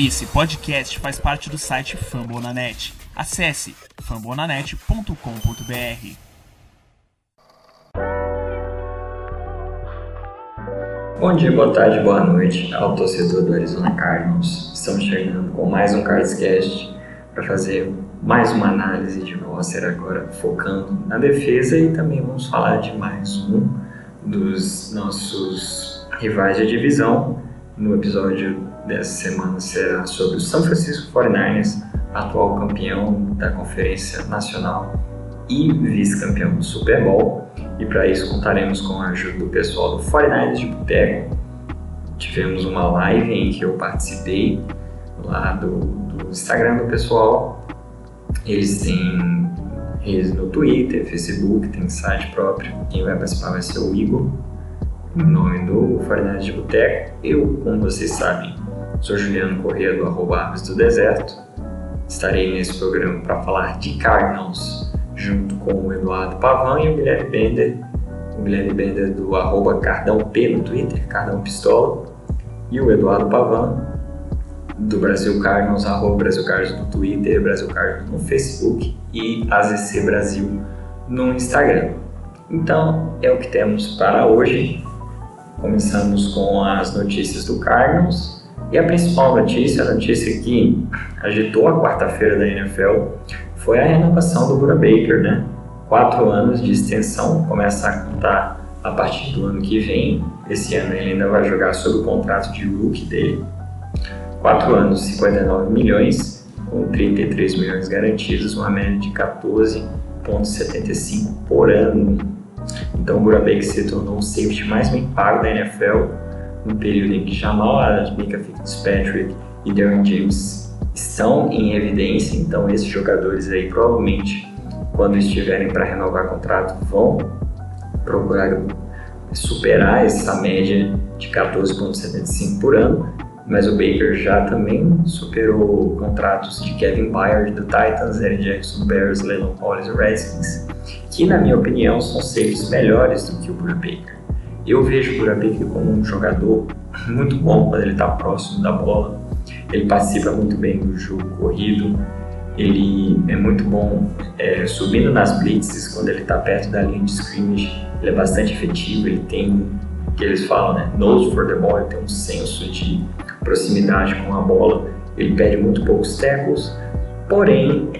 Esse podcast faz parte do site Fambonanet. Acesse fambonanet.com.br. Bom dia, boa tarde, boa noite ao torcedor do Arizona Cardinals. Estamos chegando com mais um Cardscast para fazer mais uma análise de roster agora focando na defesa e também vamos falar de mais um dos nossos rivais de divisão. No episódio dessa semana será sobre o San Francisco 49ers, atual campeão da Conferência Nacional e vice-campeão do Super Bowl. E para isso contaremos com a ajuda do pessoal do 49ers de Boteco. Tivemos uma live em que eu participei lá do, do Instagram do pessoal. Eles têm redes no Twitter, Facebook, tem site próprio. Quem vai participar vai ser o Igor, em nome do 49ers de Boteco. Eu, como vocês sabem, Sou Juliano Corrêa do arroba Aves do Deserto. Estarei nesse programa para falar de Cardinals, junto com o Eduardo Pavan e o Guilherme Bender. O Guilherme Bender do arroba Cardão P no Twitter, Cardão Pistola. E o Eduardo Pavan do Brasil Cardinals, arroba Brasil Cardinals no Twitter, Brasil Cardinals no Facebook e AZC Brasil no Instagram. Então, é o que temos para hoje. Começamos com as notícias do Cardinals e a principal notícia, a notícia que agitou a quarta-feira da NFL, foi a renovação do Bura Baker, né? Quatro anos de extensão, começa a contar a partir do ano que vem. Esse ano ele ainda vai jogar sob o contrato de rookie dele. Quatro anos, 59 milhões, com 33 milhões garantidos, uma média de 14,75 por ano. Então o Bura Baker se tornou o safety mais bem pago da NFL no período em que Adams, Mika Fitzpatrick e Darren James estão em evidência, então esses jogadores aí provavelmente quando estiverem para renovar contrato vão procurar superar essa média de 14,75 por ano, mas o Baker já também superou contratos de Kevin Byard do Titans, Eric Jackson Bears, Leland Hollis e Redskins, que na minha opinião são seres melhores do que o Baker. Eu vejo o Burabeque como um jogador muito bom quando ele está próximo da bola. Ele participa muito bem do jogo corrido. Ele é muito bom é, subindo nas blitzes quando ele está perto da linha de scrimmage. Ele é bastante efetivo. Ele tem que eles falam, né? Nose for the ball. Ele tem um senso de proximidade com a bola. Ele perde muito poucos tackles. Porém,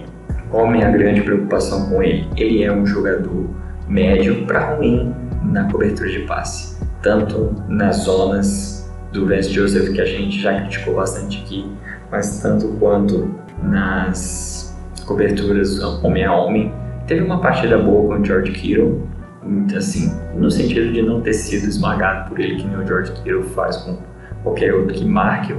qual a minha grande preocupação com ele? Ele é um jogador médio para ruim na cobertura de passe, tanto nas zonas do Vance Joseph, que a gente já criticou bastante aqui, mas tanto quanto nas coberturas homem a homem. Teve uma partida boa com o George Kittle, assim, no sentido de não ter sido esmagado por ele, que nem o George Kittle faz com qualquer outro que marque,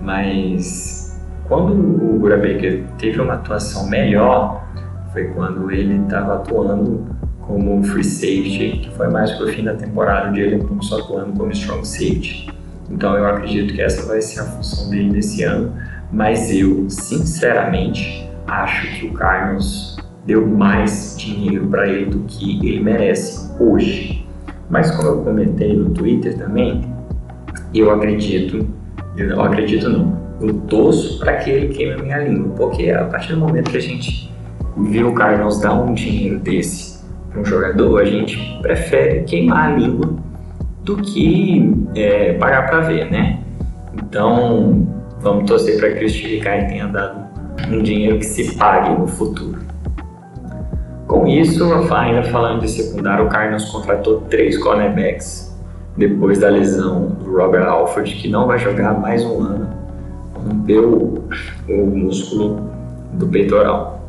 mas quando o Gura Baker teve uma atuação melhor, foi quando ele estava atuando como free safety, que foi mais pro fim da temporada, onde ele não só atuando como strong safety. Então eu acredito que essa vai ser a função dele nesse ano, mas eu, sinceramente, acho que o Carlos deu mais dinheiro para ele do que ele merece hoje. Mas como eu comentei no Twitter também, eu acredito, eu acredito não, eu torço para que ele queime a minha língua, porque a partir do momento que a gente vê o Carlos dar um dinheiro desse para um jogador, a gente prefere queimar a língua do que é, pagar para ver, né? Então, vamos torcer para que o Steve tenha dado um dinheiro que se pague no futuro. Com isso, ainda falando de secundário, o Cardinals contratou três cornerbacks depois da lesão do Robert Alford, que não vai jogar mais um ano, rompeu o músculo do peitoral.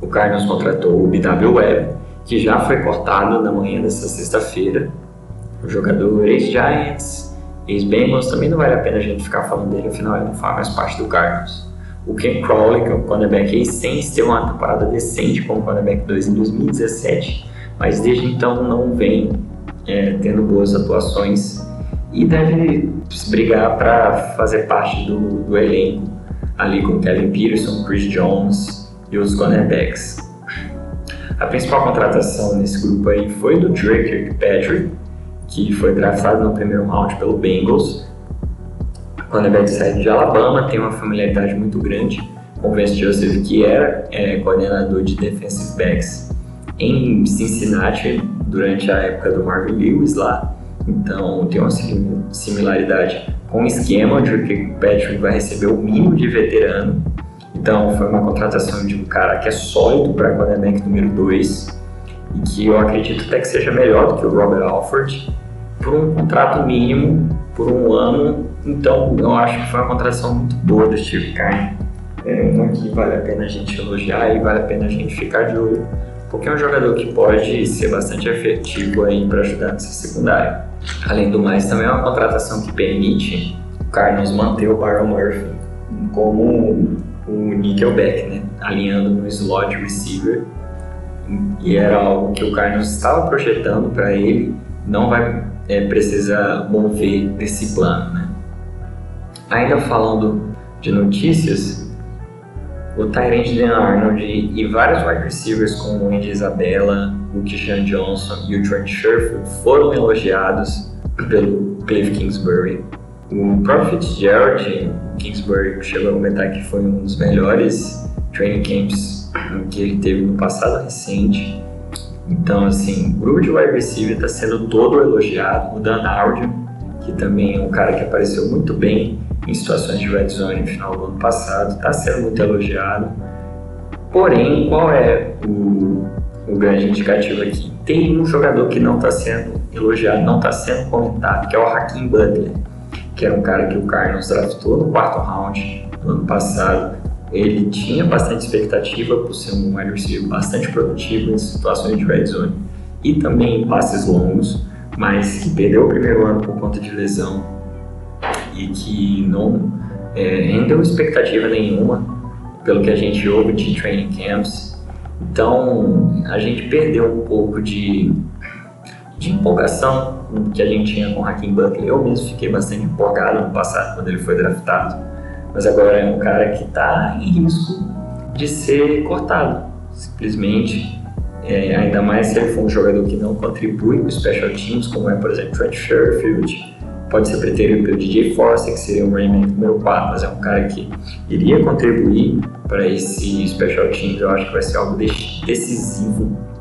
O Cardinals contratou o BW Webb, que já foi cortado na manhã dessa sexta-feira. O jogador ex-Giants, ex-Bengals, também não vale a pena a gente ficar falando dele, afinal ele não faz mais parte do Cardinals. O Ken Crowley, que é um cornerback ex-Saints, uma temporada decente como cornerback 2 em 2017, mas desde então não vem é, tendo boas atuações e deve brigar para fazer parte do, do elenco ali com Kevin Peterson, Chris Jones e os cornerbacks. A principal contratação nesse grupo aí foi do Drake Kirkpatrick, que foi draftado no primeiro round pelo Bengals. cornerback saído de Alabama, tem uma familiaridade muito grande com o Joseph, que era é, coordenador de defensive backs em Cincinnati durante a época do Marvin Lewis lá. Então tem uma similaridade com o esquema onde o Patrick vai receber o mínimo de veterano. Então foi uma contratação de um cara que é sólido para cornerback número 2 e que eu acredito até que seja melhor do que o Robert Alford por um contrato mínimo por um ano. Então eu acho que foi uma contratação muito boa do Steve Kine. É uma que vale a pena a gente elogiar e vale a pena a gente ficar de olho porque é um jogador que pode ser bastante efetivo aí para ajudar nessa secundária. Além do mais, também é uma contratação que permite o Cardinals manter o Byron Murphy como o nickelback, né? alinhando no slot receiver. E era algo que o Cardinals estava projetando para ele, não vai é, precisar mover desse plano. Né? Ainda falando de notícias, o Tyrant Dan Arnold e vários wide receivers como o Andy Isabella, o Kishan Johnson e o Trent Sherfield foram elogiados pelo Cliff Kingsbury. O próprio Fitzgerald, Kingsbury chegou a comentar que foi um dos melhores training camps que ele teve no passado recente. Então, assim, o grupo de wide receiver está sendo todo elogiado. O Dan Arnold, que também é um cara que apareceu muito bem em situações de red zone no final do ano passado, está sendo muito elogiado. Porém, qual é o, o grande indicativo aqui? Tem um jogador que não está sendo elogiado, não está sendo comentado, que é o Hakim Butler, que era um cara que o Cardinals draftou no quarto round do ano passado. Ele tinha bastante expectativa por ser um wide receiver bastante produtivo em situações de red zone e também em passes longos, mas que perdeu o primeiro ano por conta de lesão e que não é, rendeu expectativa nenhuma pelo que a gente ouve de training camps. Então a gente perdeu um pouco de, de empolgação que a gente tinha com o Hakim Buckley. Eu mesmo fiquei bastante empolgado no passado quando ele foi draftado, mas agora é um cara que está em risco de ser cortado, simplesmente. É, ainda mais se ele for um jogador que não contribui com special teams, como é, por exemplo, Trent Sherfield, pode ser preterido pelo DJ Force, que seria o Rayman número 4, mas é um cara que iria contribuir para esse Special Teams, eu acho que vai ser algo decisivo.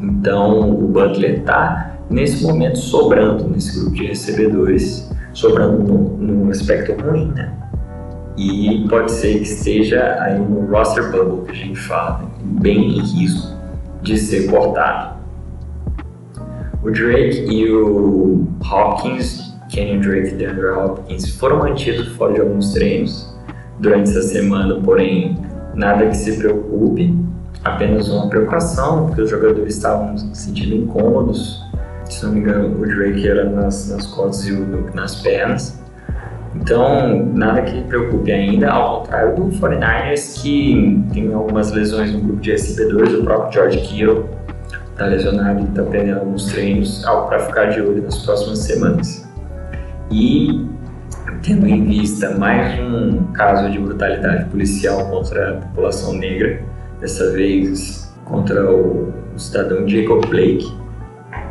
Então o Butler está nesse momento sobrando nesse grupo de recebedores, sobrando no aspecto ruim, né? E pode ser que esteja aí no roster bubble que a gente fala, né? bem em risco de ser cortado. O Drake e o Hopkins Kenyon Drake e DeAndre Hopkins foram mantidos fora de alguns treinos durante essa semana, porém nada que se preocupe, apenas uma preocupação, porque os jogadores estavam se sentindo incômodos. Se não me engano, o Drake era nas, nas costas e o Duke nas pernas. Então, nada que preocupe ainda, ao contrário do 49ers, que tem algumas lesões no grupo de recebedores, o próprio George Kittle está lesionado e está perdendo alguns treinos, algo para ficar de olho nas próximas semanas. E tendo em vista mais um caso de brutalidade policial contra a população negra, dessa vez contra o, o cidadão Jacob Blake,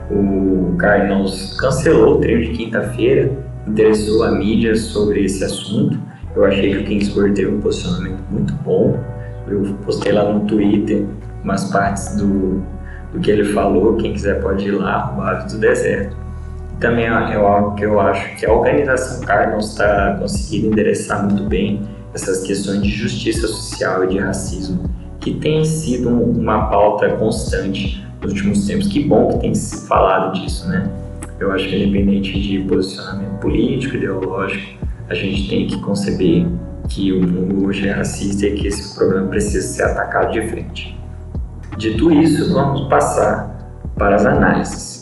o Cardinals cancelou o treino de quinta-feira, interessou a mídia sobre esse assunto. Eu achei que o Kingsbury teve um posicionamento muito bom. Eu postei lá no Twitter umas partes do, do que ele falou. Quem quiser pode ir lá, o Ave do Deserto também é, é algo que eu acho que a organização Cardinals está conseguindo endereçar muito bem essas questões de justiça social e de racismo, que sido uma pauta constante nos últimos tempos. Que bom que tem se falado disso, né? Eu acho que independente de posicionamento político, ideológico, a gente tem que conceber que o mundo hoje é racista e que esse problema precisa ser atacado de frente. Dito isso, vamos passar para as análises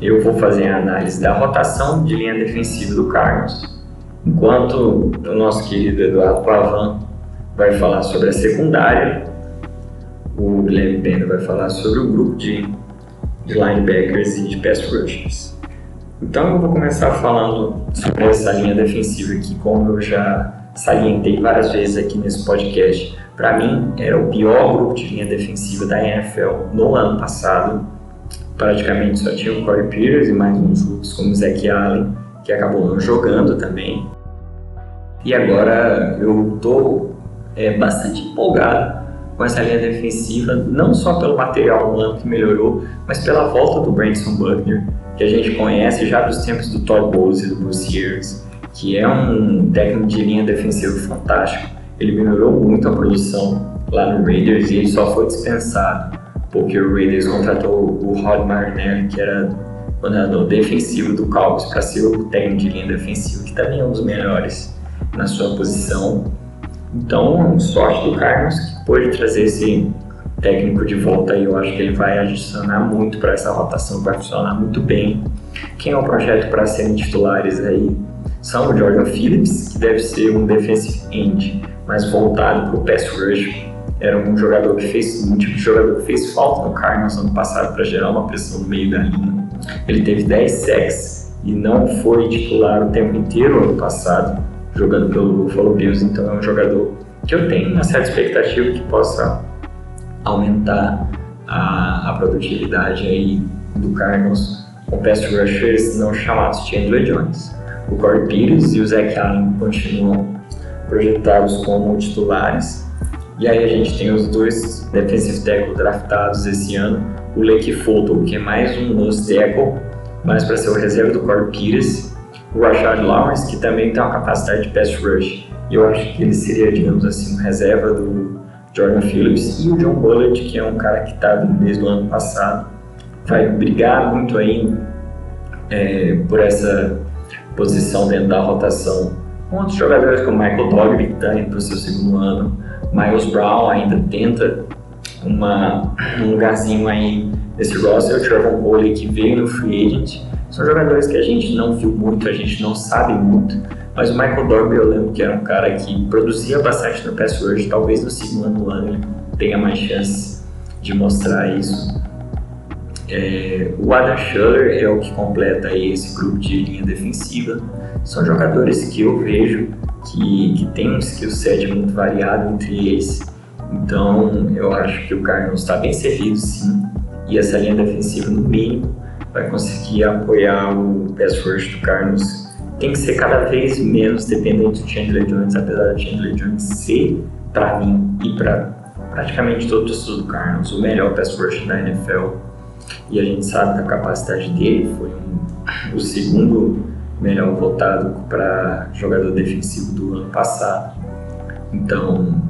eu vou fazer a análise da rotação de linha defensiva do Cardinals, enquanto o nosso querido Eduardo Pavan vai falar sobre a secundária, o Guilherme Pena vai falar sobre o grupo de, de linebackers e de pass rushers. Então eu vou começar falando sobre essa linha defensiva que, como eu já salientei várias vezes aqui nesse podcast, para mim era o pior grupo de linha defensiva da NFL no ano passado praticamente só tinha o Corey Peters e mais uns outros como o Zach Allen, que acabou não jogando também. E agora eu estou é, bastante empolgado com essa linha defensiva, não só pelo material humano que melhorou, mas pela volta do Branson Buckner, que a gente conhece já dos tempos do Todd Bowles e do Bruce Years, que é um técnico de linha defensiva fantástico. Ele melhorou muito a produção lá no Raiders e ele só foi dispensado porque o Raiders contratou o Rod Marinelli, que era coordenador defensivo do Cowboys, para ser o técnico de linha defensiva, que também é um dos melhores na sua posição. Então, sorte do Carlos que pôde trazer esse técnico de volta e eu acho que ele vai adicionar muito para essa rotação, vai funcionar muito bem. Quem é o projeto para serem titulares aí são o Jordan Phillips, que deve ser um defensive end, mais voltado para o pass rush. Era um jogador que fez um tipo de jogador que fez falta no Cardinals ano passado para gerar uma pressão no meio da linha. Ele teve 10 sacks e não foi titular o tempo inteiro ano passado, jogando pelo Buffalo Bills, então é um jogador que eu tenho uma certa expectativa que possa aumentar a, a produtividade aí do Cardinals com pass rushers não chamados Chandler Jones. O Corey Peters e o Zach Allen continuam projetados como titulares. E aí a gente tem os dois defensive tackle draftados esse ano, o Lake Fulton, que é mais um nose tackle, mais para ser o reserva do Corey Peters, o Rashad Lawrence, que também tem uma capacidade de pass rush. Eu acho que ele seria, digamos assim, um reserva do Jordan Phillips e o John Bullitt, que é um cara que está desde o ano passado, vai brigar muito ainda é, por essa posição dentro da rotação. Outros jogadores como Michael Dogby, que está indo para o seu segundo ano, Miles Brown ainda tenta uma, um lugarzinho aí nesse roster, o Trevor Coley que veio no free agent. São jogadores que a gente não viu muito, a gente não sabe muito, mas o Michael Dorby eu lembro que era um cara que produzia bastante no pass rush, talvez no segundo ano ele tenha mais chance de mostrar isso. É, o Adam Schuller é o que completa aí esse grupo de linha defensiva. São jogadores que eu vejo que, que tem um skill set muito variado entre eles. Então eu acho que o Cardinals está bem servido sim. E essa linha defensiva, no mínimo, vai conseguir apoiar o pass do Cardinals. Tem que ser cada vez menos dependente do Chandler Jones, apesar do Chandler Jones ser, para mim e para praticamente todo o do Cardinals, o melhor pass da NFL e a gente sabe da capacidade dele, foi um, o segundo melhor votado para jogador defensivo do ano passado. Então,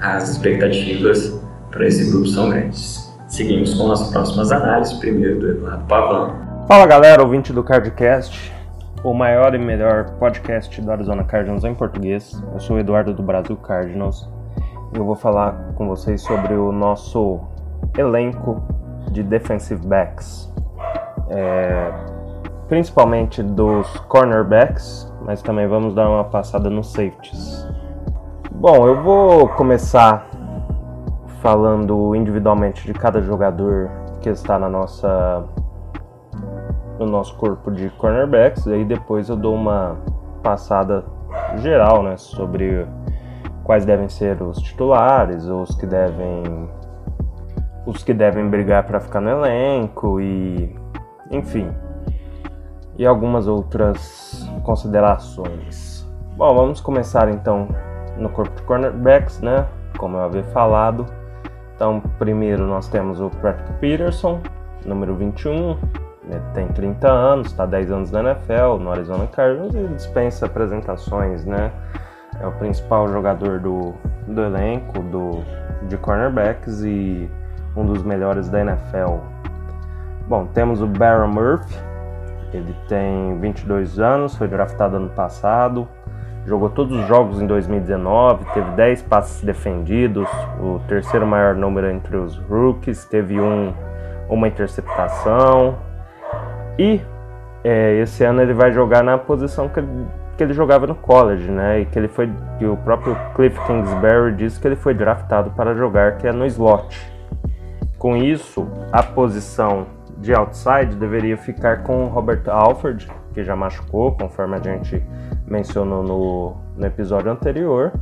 as expectativas para esse grupo são grandes. Seguimos com as próximas análises, primeiro do Eduardo Pavão. Fala galera, ouvinte do Cardcast, o maior e melhor podcast do Arizona Cardinals em português. Eu sou o Eduardo do Brasil Cardinals eu vou falar com vocês sobre o nosso elenco de defensive backs, é, principalmente dos cornerbacks, mas também vamos dar uma passada nos safeties. Bom, eu vou começar falando individualmente de cada jogador que está na nossa no nosso corpo de cornerbacks, aí depois eu dou uma passada geral, né, sobre quais devem ser os titulares, os que devem os que devem brigar para ficar no elenco e enfim. E algumas outras considerações. Bom, vamos começar então no corpo de cornerbacks, né? Como eu havia falado. Então, primeiro nós temos o Patrick Peterson, número 21, ele tem 30 anos, está 10 anos na NFL, no Arizona Cardinals e dispensa apresentações, né? É o principal jogador do, do elenco do, de cornerbacks e um dos melhores da NFL. Bom, temos o Baron Murphy, ele tem 22 anos, foi draftado ano passado, jogou todos os jogos em 2019, teve 10 passes defendidos, o terceiro maior número entre os rookies, teve um, uma interceptação e é, esse ano ele vai jogar na posição que ele, que ele jogava no college, né? E que ele foi, que o próprio Cliff Kingsbury disse que ele foi draftado para jogar, que é no slot. Com isso, a posição de outside deveria ficar com o Robert Alford, que já machucou, conforme a gente mencionou no, no episódio anterior.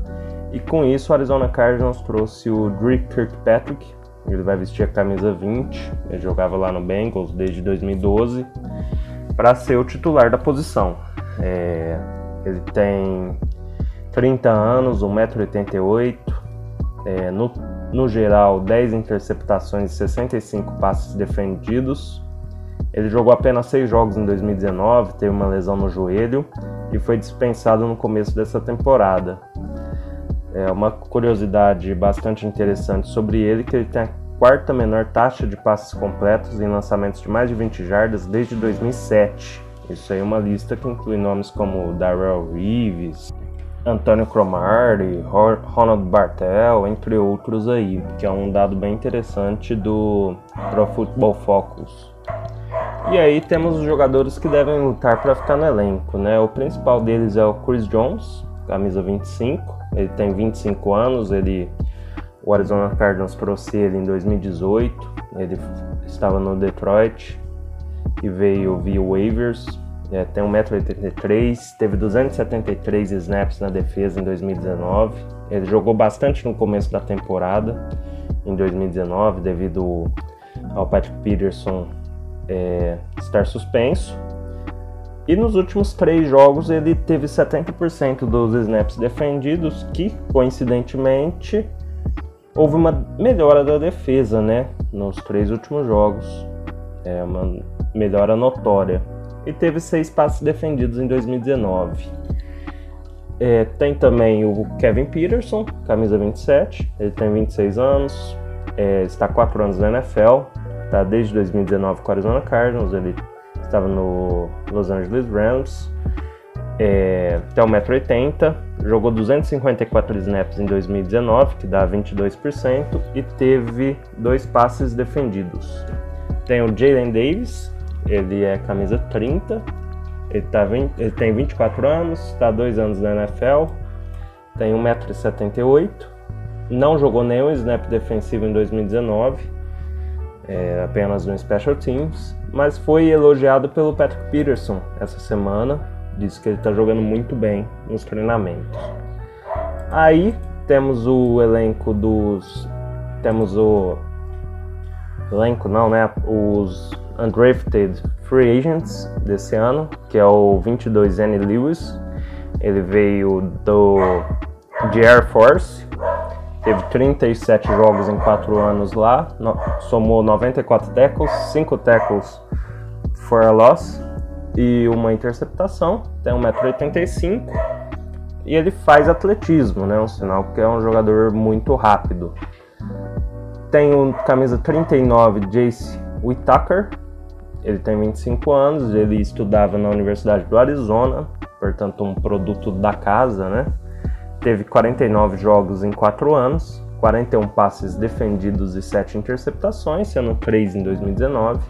E com isso, o Arizona Cardinals trouxe o Drake Kirkpatrick. Ele vai vestir a camisa 20, ele jogava lá no Bengals desde 2012, para ser o titular da posição. É, ele tem 30 anos, 1,88m, é, no, no geral 10 interceptações e 65 passes defendidos. Ele jogou apenas 6 jogos em 2019, teve uma lesão no joelho e foi dispensado no começo dessa temporada. É uma curiosidade bastante interessante sobre ele que ele tem a quarta menor taxa de passes completos em lançamentos de mais de 20 jardas desde 2007. Isso aí é uma lista que inclui nomes como Darrell Reeves, Antônio Cromartie, Ronald Bartel, entre outros aí, que é um dado bem interessante do Pro Football Focus. E aí temos os jogadores que devem lutar para ficar no elenco, né? O principal deles é o Chris Jones, camisa 25. Ele tem 25 anos, ele o Arizona Cardinals trouxe ele em 2018. Ele estava no Detroit e veio via waivers. É, tem 1,83m, teve 273 snaps na defesa em 2019. Ele jogou bastante no começo da temporada, em 2019, devido ao Patrick Peterson é, estar suspenso. E nos últimos três jogos ele teve 70% dos snaps defendidos, que coincidentemente houve uma melhora da defesa, né? Nos três últimos jogos. É uma melhora notória. E teve seis passes defendidos em 2019. É, tem também o Kevin Peterson, camisa 27. Ele tem 26 anos, é, está 4 anos na NFL, tá desde 2019 com o Arizona Cardinals, ele estava no Los Angeles Rams, é, tem 1,80m, jogou 254 snaps em 2019, que dá 22%, e teve dois passes defendidos. Tem o Jalen Davis, ele é camisa 30, ele, tá 20, ele tem 24 anos, está 2 anos na NFL, tem 1,78m, não jogou nenhum snap defensivo em 2019, é, apenas no Special Teams, mas foi elogiado pelo Patrick Peterson essa semana. Disse que ele está jogando muito bem nos treinamentos. Aí temos o elenco dos. Temos o. Elenco não, né? Os Undrafted Free Agents desse ano, que é o 22N Lewis. Ele veio do de Air Force, Teve 37 jogos em 4 anos lá, no, somou 94 tackles, 5 tackles for a loss e uma interceptação. Tem 1,85m e ele faz atletismo, né? Um sinal que é um jogador muito rápido. Tem o camisa 39, Jace Whitaker. Ele tem 25 anos, ele estudava na Universidade do Arizona, portanto um produto da casa, né? Teve 49 jogos em 4 anos, 41 passes defendidos e 7 interceptações, sendo 3 em 2019.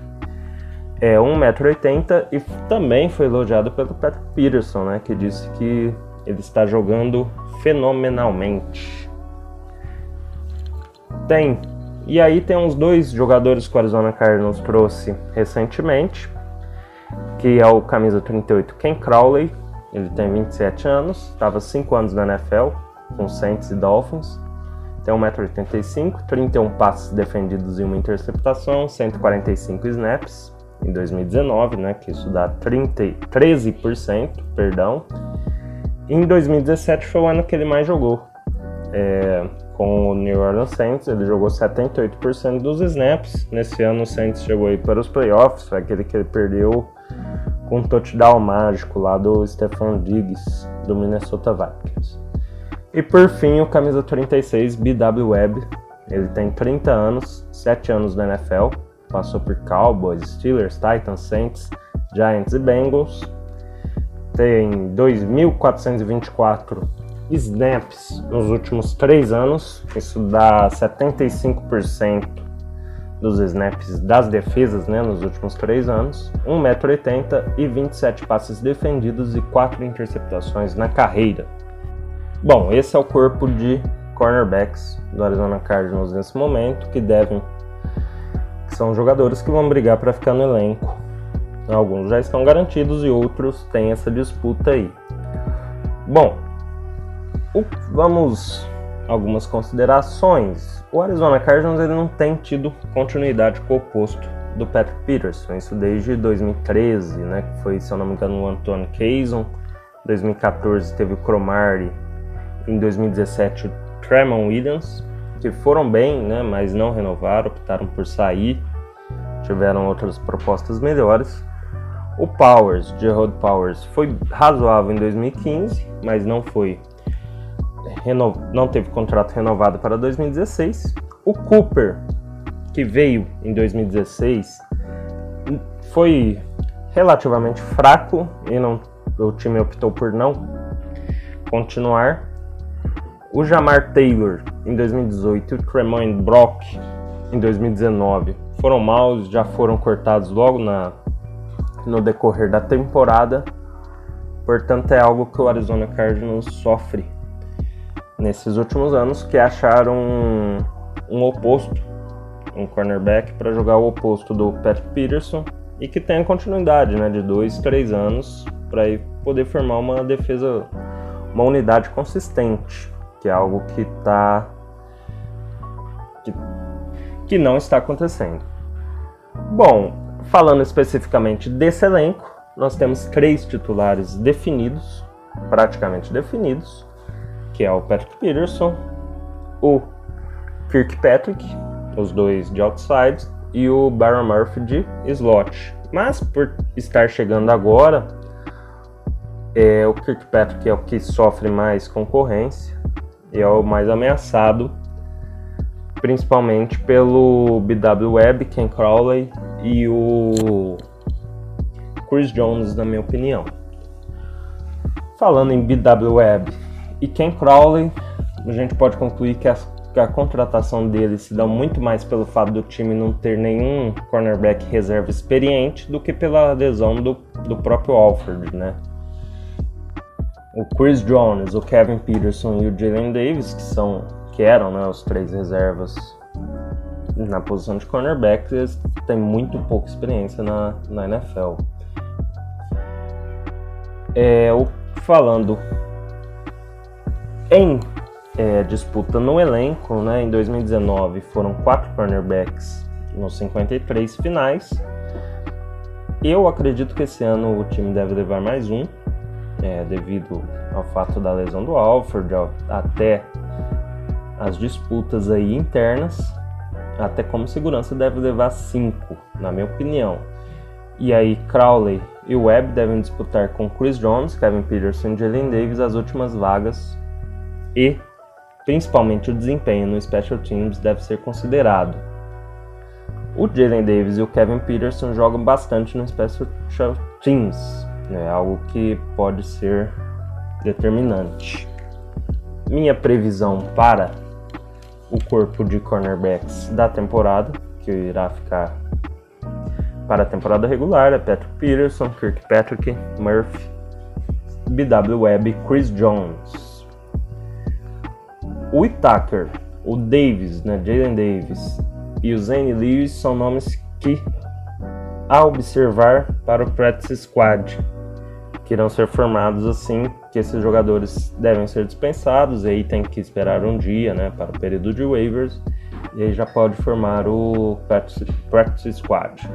É 1,80m e também foi elogiado pelo Patrick Peterson, né, que disse que ele está jogando fenomenalmente. Tem. E aí tem uns dois jogadores que o Arizona Cardinals trouxe recentemente, que é o camisa 38 Ken Crowley ele tem 27 anos, estava 5 anos na NFL, com Saints e Dolphins. Tem 1,85m, 31 passes defendidos e uma interceptação, 145 snaps em 2019, né, que isso dá 30, 13%, perdão. Em 2017 foi o ano que ele mais jogou. É, com o New Orleans Saints, ele jogou 78% dos snaps. Nesse ano o Saints chegou aí para os playoffs, foi aquele que ele perdeu com um touchdown mágico lá do Stefan Diggs, do Minnesota Vikings. E por fim, o camisa 36, BW Webb. Ele tem 30 anos, 7 anos na NFL, passou por Cowboys, Steelers, Titans, Saints, Giants e Bengals. Tem 2.424 snaps nos últimos 3 anos, isso dá 75% dos snaps das defesas né, nos últimos três anos, 1,80m e 27 passes defendidos e 4 interceptações na carreira. Bom, esse é o corpo de cornerbacks do Arizona Cardinals nesse momento, que devem que são jogadores que vão brigar para ficar no elenco. Alguns já estão garantidos e outros têm essa disputa aí. Bom, vamos algumas considerações. O Arizona Cardinals ele não tem tido continuidade com o posto do Patrick Peterson, isso desde 2013, né, que foi, se eu não me engano, o Antoine Kazon. 2014 teve o Cromartie em 2017 o Tremont Williams, que foram bem, né, mas não renovaram, optaram por sair, tiveram outras propostas melhores. O Powers, Gerald Powers, foi razoável em 2015, mas não foi não teve contrato renovado para 2016. O Cooper, que veio em 2016, foi relativamente fraco e não, o time optou por não continuar. O Jamar Taylor em 2018 e o Tremaine Brock em 2019 foram maus, já foram cortados logo na, no decorrer da temporada. Portanto, é algo que o Arizona Cardinals sofre nesses últimos anos, que acharam um, um oposto, um cornerback para jogar o oposto do Patrick Peterson e que tenha continuidade, né, de dois, três anos para poder formar uma defesa, uma unidade consistente, que é algo que está que, que não está acontecendo. Bom, falando especificamente desse elenco, nós temos três titulares definidos, praticamente definidos, que é o Patrick Peterson, o Kirkpatrick, os dois de outside, e o Baron Murphy de slot. Mas por estar chegando agora, é, o Kirkpatrick é o que sofre mais concorrência e é o mais ameaçado, principalmente pelo BW Webb, Ken Crowley e o Chris Jones, na minha opinião. Falando em BW Webb e Ken Crowley, a gente pode concluir que a a contratação dele se dá muito mais pelo fato do time não ter nenhum cornerback reserva experiente do que pela adesão do, do próprio Alford, né? O Chris Jones, o Kevin Peterson e o Jalen Davis, que são que eram né, os três reservas na posição de cornerback, eles têm muito pouca experiência na, na NFL. É, o, falando em é, disputa no elenco, né? Em 2019 foram quatro cornerbacks nos 53 finais. Eu acredito que esse ano o time deve levar mais um, é, devido ao fato da lesão do Alford, até as disputas aí internas. Até como segurança deve levar cinco, na minha opinião. E aí Crowley e Webb devem disputar com Chris Jones, Kevin Peterson e Jalen Davis as últimas vagas e principalmente o desempenho no Special Teams deve ser considerado. O Jalen Davis e o Kevin Peterson jogam bastante no Special Teams, né? algo que pode ser determinante. Minha previsão para o corpo de cornerbacks da temporada, que irá ficar para a temporada regular, é Patrick Peterson, Kirkpatrick, Murphy, BW Webb e Chris Jones. O Itaker, o Davis, né, Jalen Davis e o Zane Lewis são nomes que, a observar para o Practice Squad, que irão ser formados assim que esses jogadores devem ser dispensados, e aí tem que esperar um dia né, para o período de waivers, e aí já pode formar o Practice, practice Squad.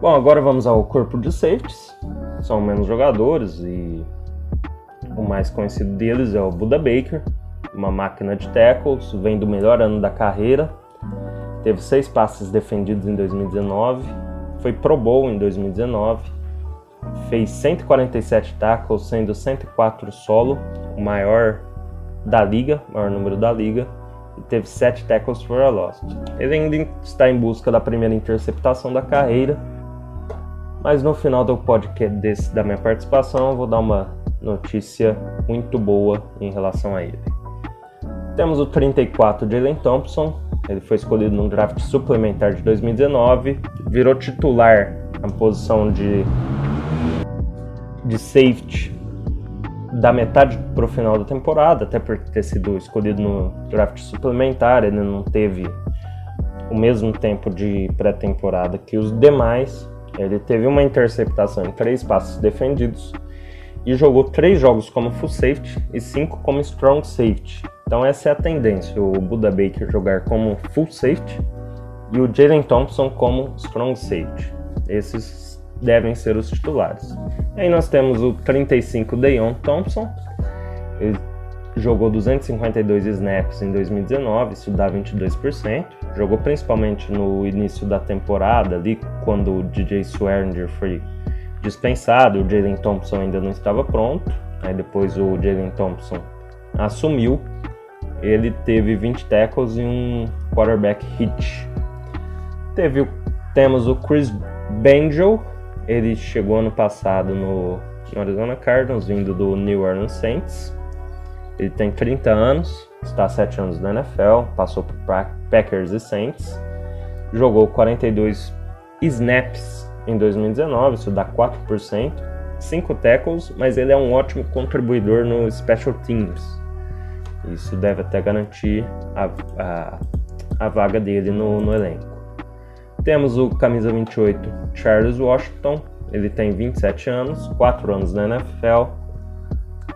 Bom, agora vamos ao corpo de safeties, são menos jogadores e o mais conhecido deles é o Buda Baker, uma máquina de tackles, vem do melhor ano da carreira, teve seis passes defendidos em 2019, foi Pro Bowl em 2019, fez 147 tackles, sendo 104 solo, o maior da liga, maior número da liga, e teve 7 tackles for a loss. Ele ainda está em busca da primeira interceptação da carreira, mas no final do podcast desse, da minha participação eu vou dar uma notícia muito boa em relação a ele. Temos o 34 Jalen Thompson, ele foi escolhido num draft suplementar de 2019, virou titular na posição de, de safety da metade para o final da temporada, até por ter sido escolhido no draft suplementar, ele não teve o mesmo tempo de pré-temporada que os demais. Ele teve uma interceptação em três passos defendidos e jogou três jogos como full safety e cinco como strong safety. Então essa é a tendência, o Buda Baker jogar como full safety e o Jalen Thompson como strong safety. Esses devem ser os titulares. E aí nós temos o 35 Deion Thompson, ele jogou 252 snaps em 2019, isso dá 22%. Jogou principalmente no início da temporada, ali quando o DJ Swearinger foi dispensado, o Jalen Thompson ainda não estava pronto. Aí depois o Jalen Thompson assumiu. Ele teve 20 tackles e um quarterback hit. Teve, temos o Chris Benjo, ele chegou ano passado no, no Arizona Cardinals, vindo do New Orleans Saints. Ele tem 30 anos, está há 7 anos na NFL, passou por Packers e Saints, jogou 42 snaps em 2019, isso dá 4%, 5 tackles, mas ele é um ótimo contribuidor no Special Teams. Isso deve até garantir a, a, a vaga dele no, no elenco. Temos o camisa 28, Charles Washington, ele tem 27 anos, 4 anos na NFL,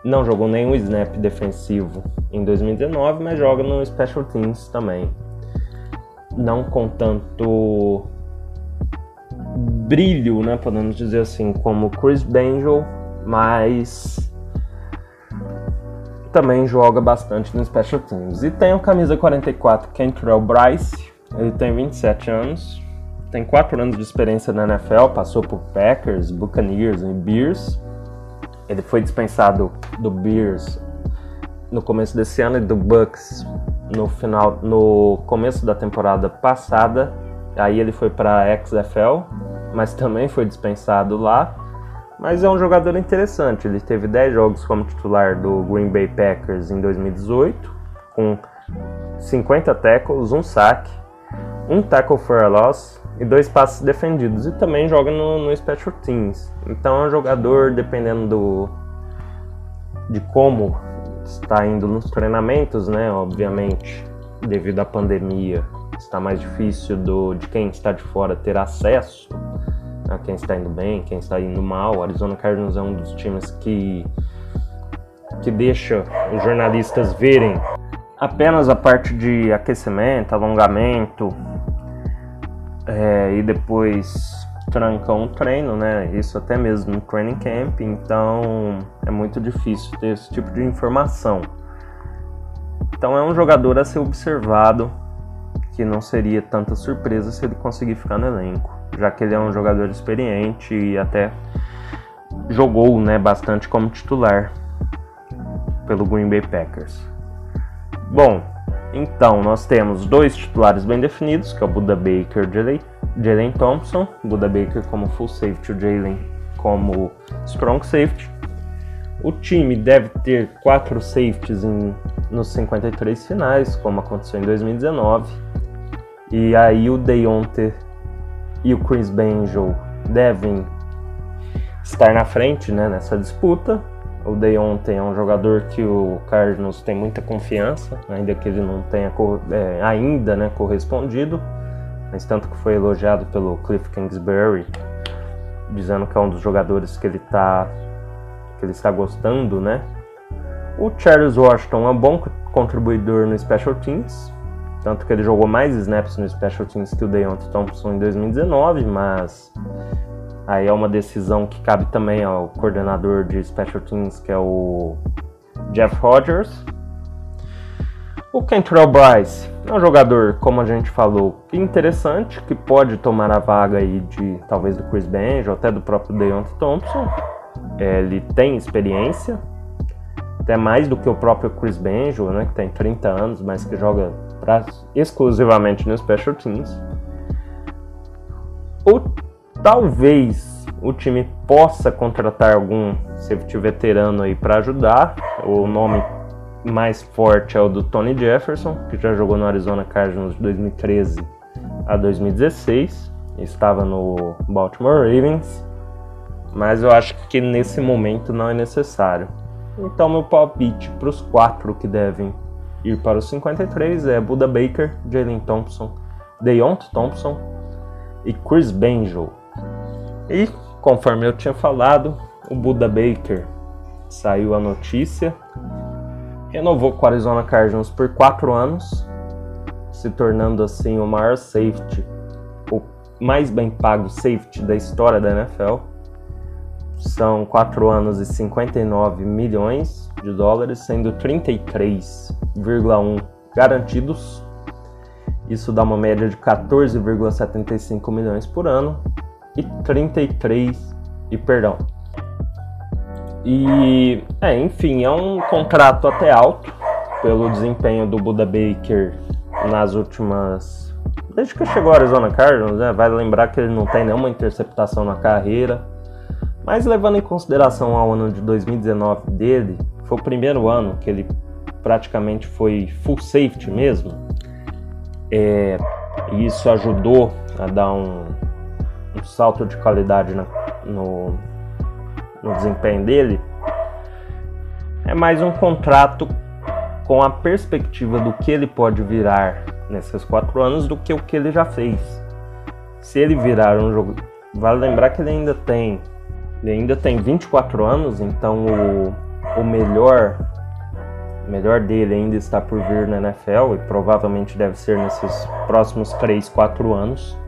não jogou nenhum snap defensivo em 2019, mas joga no Special Teams também. Não com tanto brilho, né, podemos dizer assim, como Chris Benjo, mas também joga bastante no Special Teams. E tem o camisa 44, Kentrell Bryce, ele tem 27 anos, tem 4 anos de experiência na NFL, passou por Packers, Buccaneers e Bears. Ele foi dispensado do Bears no começo desse ano e do Bucks no final, no começo da temporada passada. Aí ele foi para XFL, mas também foi dispensado lá. Mas é um jogador interessante. Ele teve 10 jogos como titular do Green Bay Packers em 2018, com 50 tackles, um sack, um tackle for a loss e dois passes defendidos. E também joga no, no Special Teams. Então é um jogador, dependendo do, de como está indo nos treinamentos, né? Obviamente, devido à pandemia, está mais difícil do, de quem está de fora ter acesso a quem está indo bem, quem está indo mal. O Arizona Cardinals é um dos times que que deixa os jornalistas verem apenas a parte de aquecimento, alongamento é, e depois trancam o treino, né? Isso até mesmo no training camp, então é muito difícil ter esse tipo de informação. Então é um jogador a ser observado que não seria tanta surpresa se ele conseguir ficar no elenco, já que ele é um jogador experiente e até jogou né, bastante como titular pelo Green Bay Packers. Bom, então nós temos dois titulares bem definidos, que é o Buda Baker e Jalen Thompson. Buda Baker como full safety, o Jalen como strong safety. O time deve ter quatro safeties em, nos 53 finais, como aconteceu em 2019 e aí o Deontay e o Chris Benjo devem estar na frente né, nessa disputa. O Deontay é um jogador que o Cardinals tem muita confiança, ainda que ele não tenha é, ainda né, correspondido, mas tanto que foi elogiado pelo Cliff Kingsbury, dizendo que é um dos jogadores que ele está que ele está gostando, né? O Charles Washington é um bom contribuidor no Special Teams, tanto que ele jogou mais snaps no Special Teams que o Deontay Thompson em 2019, mas aí é uma decisão que cabe também ao coordenador de Special Teams, que é o Jeff Rogers. O Kentrell Bryce é um jogador, como a gente falou, interessante, que pode tomar a vaga aí de talvez do Chris Benj ou até do próprio Deontay Thompson. Ele tem experiência, até mais do que o próprio Chris Benjo, né, que tem 30 anos, mas que joga pra, exclusivamente no Special Teams. Ou talvez o time possa contratar algum safety veterano aí para ajudar. O nome mais forte é o do Tony Jefferson, que já jogou no Arizona Cardinals de 2013 a 2016, estava no Baltimore Ravens, mas eu acho que nesse momento não é necessário. Então, meu palpite para os quatro que devem ir para os 53 é Buda Baker, Jalen Thompson, Deont Thompson e Chris Benjo. E, conforme eu tinha falado, o Buda Baker saiu a notícia, renovou com o Arizona Cardinals por quatro anos, se tornando assim o maior safety, o mais bem pago safety da história da NFL são 4 anos e 59 milhões de dólares, sendo 33,1 garantidos. Isso dá uma média de 14,75 milhões por ano e 33 e perdão. E é, enfim, é um contrato até alto pelo desempenho do Buda Baker nas últimas desde que chegou ao Arizona Cardinals, né? Vai lembrar que ele não tem nenhuma interceptação na carreira. Mas levando em consideração ao ano de 2019 dele, foi o primeiro ano que ele praticamente foi full safety mesmo. É, isso ajudou a dar um, um salto de qualidade na, no, no desempenho dele. É mais um contrato com a perspectiva do que ele pode virar nesses quatro anos do que o que ele já fez. Se ele virar um jogo. Vale lembrar que ele ainda tem. Ele ainda tem 24 anos, então o, o melhor. O melhor dele ainda está por vir na NFL e provavelmente deve ser nesses próximos 3, 4 anos.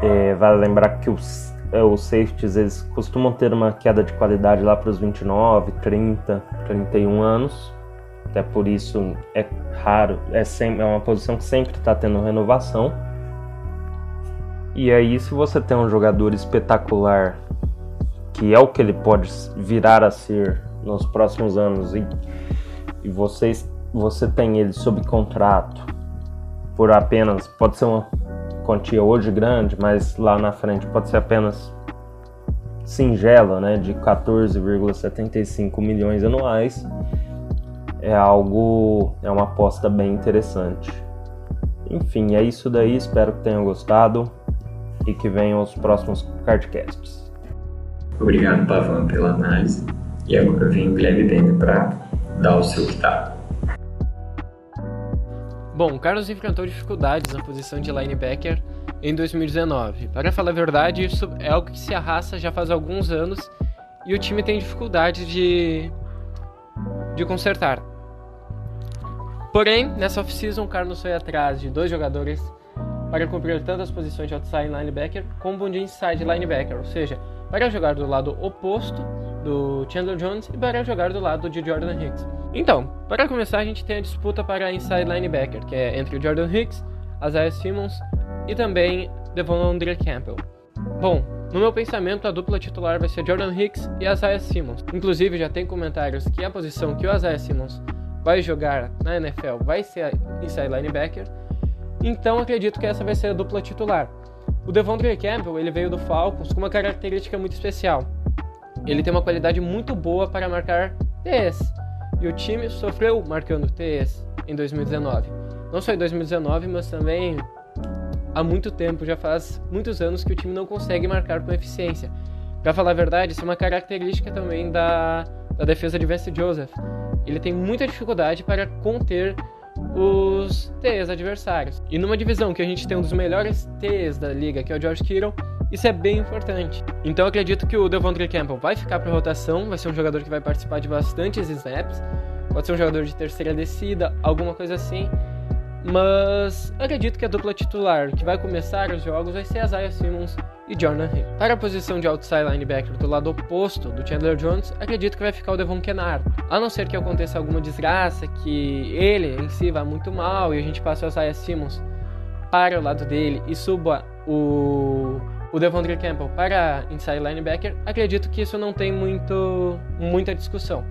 É, vale lembrar que os, é, os safeties eles costumam ter uma queda de qualidade lá para os 29, 30, 31 anos. Até por isso é raro, é, sempre, é uma posição que sempre está tendo renovação. E aí, se você tem um jogador espetacular, que é o que ele pode virar a ser nos próximos anos, e, e você, você tem ele sob contrato por apenas, pode ser uma quantia hoje grande, mas lá na frente pode ser apenas singela, né, de 14,75 milhões anuais é algo, é uma aposta bem interessante. Enfim, é isso daí, espero que tenham gostado e que venham os próximos cardcasts. Obrigado, Pavan, pela análise. E agora vem o Guilherme Bender para dar o seu pitaco. Bom, Carlos enfrentou dificuldades na posição de linebacker em 2019. Para falar a verdade, isso é algo que se arrasta já faz alguns anos e o time tem dificuldade de, de consertar. Porém, nessa off-season, o Carlos foi atrás de dois jogadores para cumprir tanto as posições de outside linebacker como de inside linebacker, ou seja, para jogar do lado oposto do Chandler Jones e para jogar do lado de Jordan Hicks. Então, para começar, a gente tem a disputa para inside linebacker, que é entre o Jordan Hicks, Isaiah Simmons e também Devondre Campbell. Bom, no meu pensamento, a dupla titular vai ser Jordan Hicks e Isaiah Simmons. Inclusive, já tem comentários que a posição que o Isaiah Simmons vai jogar na NFL vai ser inside linebacker. Então acredito que essa vai ser a dupla titular. O Devondre Campbell ele veio do Falcons com uma característica muito especial. Ele tem uma qualidade muito boa para marcar TS. E o time sofreu marcando TS em 2019. Não só em 2019, mas também há muito tempo, já faz muitos anos que o time não consegue marcar com eficiência. Para falar a verdade, isso é uma característica também da, da defesa de Vance Joseph ele tem muita dificuldade para conter os TEs adversários. E numa divisão que a gente tem um dos melhores TEs da liga, que é o George Kittle, isso é bem importante. Então acredito que o Devondre Campbell vai ficar para rotação, vai ser um jogador que vai participar de bastantes snaps, pode ser um jogador de terceira descida, alguma coisa assim. Mas acredito que a dupla titular que vai começar os jogos vai ser Isaiah Simmons e Jordan Hill. Para a posição de outside linebacker do lado oposto do Chandler Jones, acredito que vai ficar o Devon Kennard. A não ser que aconteça alguma desgraça, que ele em si vá muito mal e a gente passe o Isaiah Simmons para o lado dele e suba o, o Devondre Campbell para inside linebacker, acredito que isso não tem muito, muita discussão.